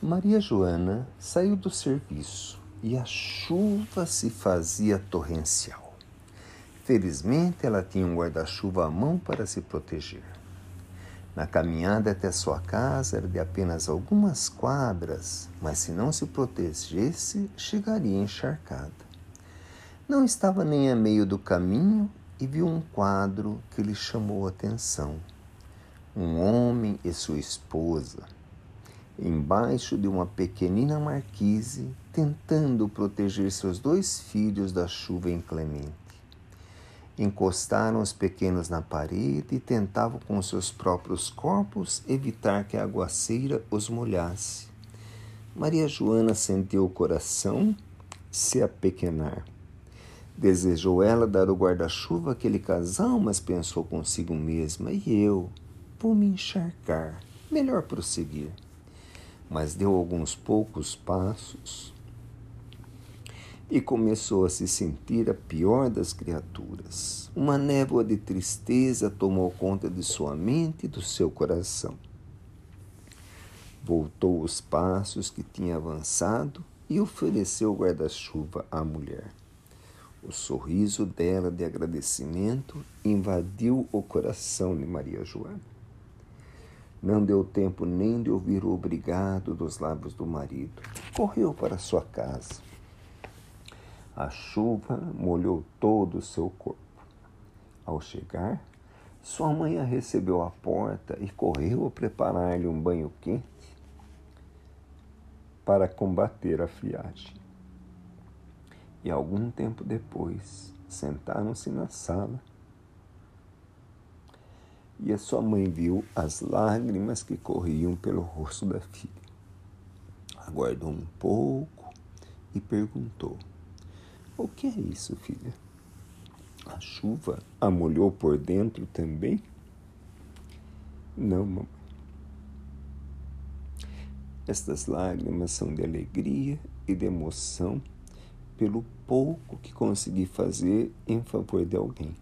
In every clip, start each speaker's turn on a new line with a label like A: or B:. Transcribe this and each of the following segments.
A: Maria Joana saiu do serviço e a chuva se fazia torrencial. Felizmente, ela tinha um guarda-chuva à mão para se proteger. Na caminhada até sua casa era de apenas algumas quadras, mas se não se protegesse, chegaria encharcada. Não estava nem a meio do caminho e viu um quadro que lhe chamou a atenção. Um homem e sua esposa embaixo de uma pequenina marquise, tentando proteger seus dois filhos da chuva inclemente. Encostaram os pequenos na parede e tentavam com seus próprios corpos evitar que a aguaceira os molhasse. Maria Joana sentiu o coração se apequenar. Desejou ela dar o guarda-chuva àquele casal, mas pensou consigo mesma: e eu? Vou me encharcar. Melhor prosseguir mas deu alguns poucos passos e começou a se sentir a pior das criaturas. Uma névoa de tristeza tomou conta de sua mente e do seu coração. Voltou os passos que tinha avançado e ofereceu o guarda-chuva à mulher. O sorriso dela de agradecimento invadiu o coração de Maria Joana. Não deu tempo nem de ouvir o obrigado dos lábios do marido. Correu para sua casa. A chuva molhou todo o seu corpo. Ao chegar, sua mãe a recebeu à porta e correu a preparar-lhe um banho quente para combater a friagem. E algum tempo depois, sentaram-se na sala e a sua mãe viu as lágrimas que corriam pelo rosto da filha. Aguardou um pouco e perguntou: O que é isso, filha? A chuva a molhou por dentro também? Não, mamãe. Estas lágrimas são de alegria e de emoção pelo pouco que consegui fazer em favor de alguém.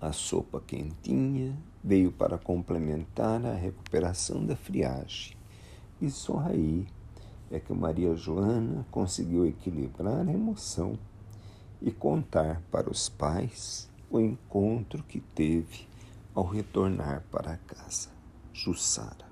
A: A sopa quentinha veio para complementar a recuperação da friagem. E só aí é que Maria Joana conseguiu equilibrar a emoção e contar para os pais o encontro que teve ao retornar para casa. Jussara.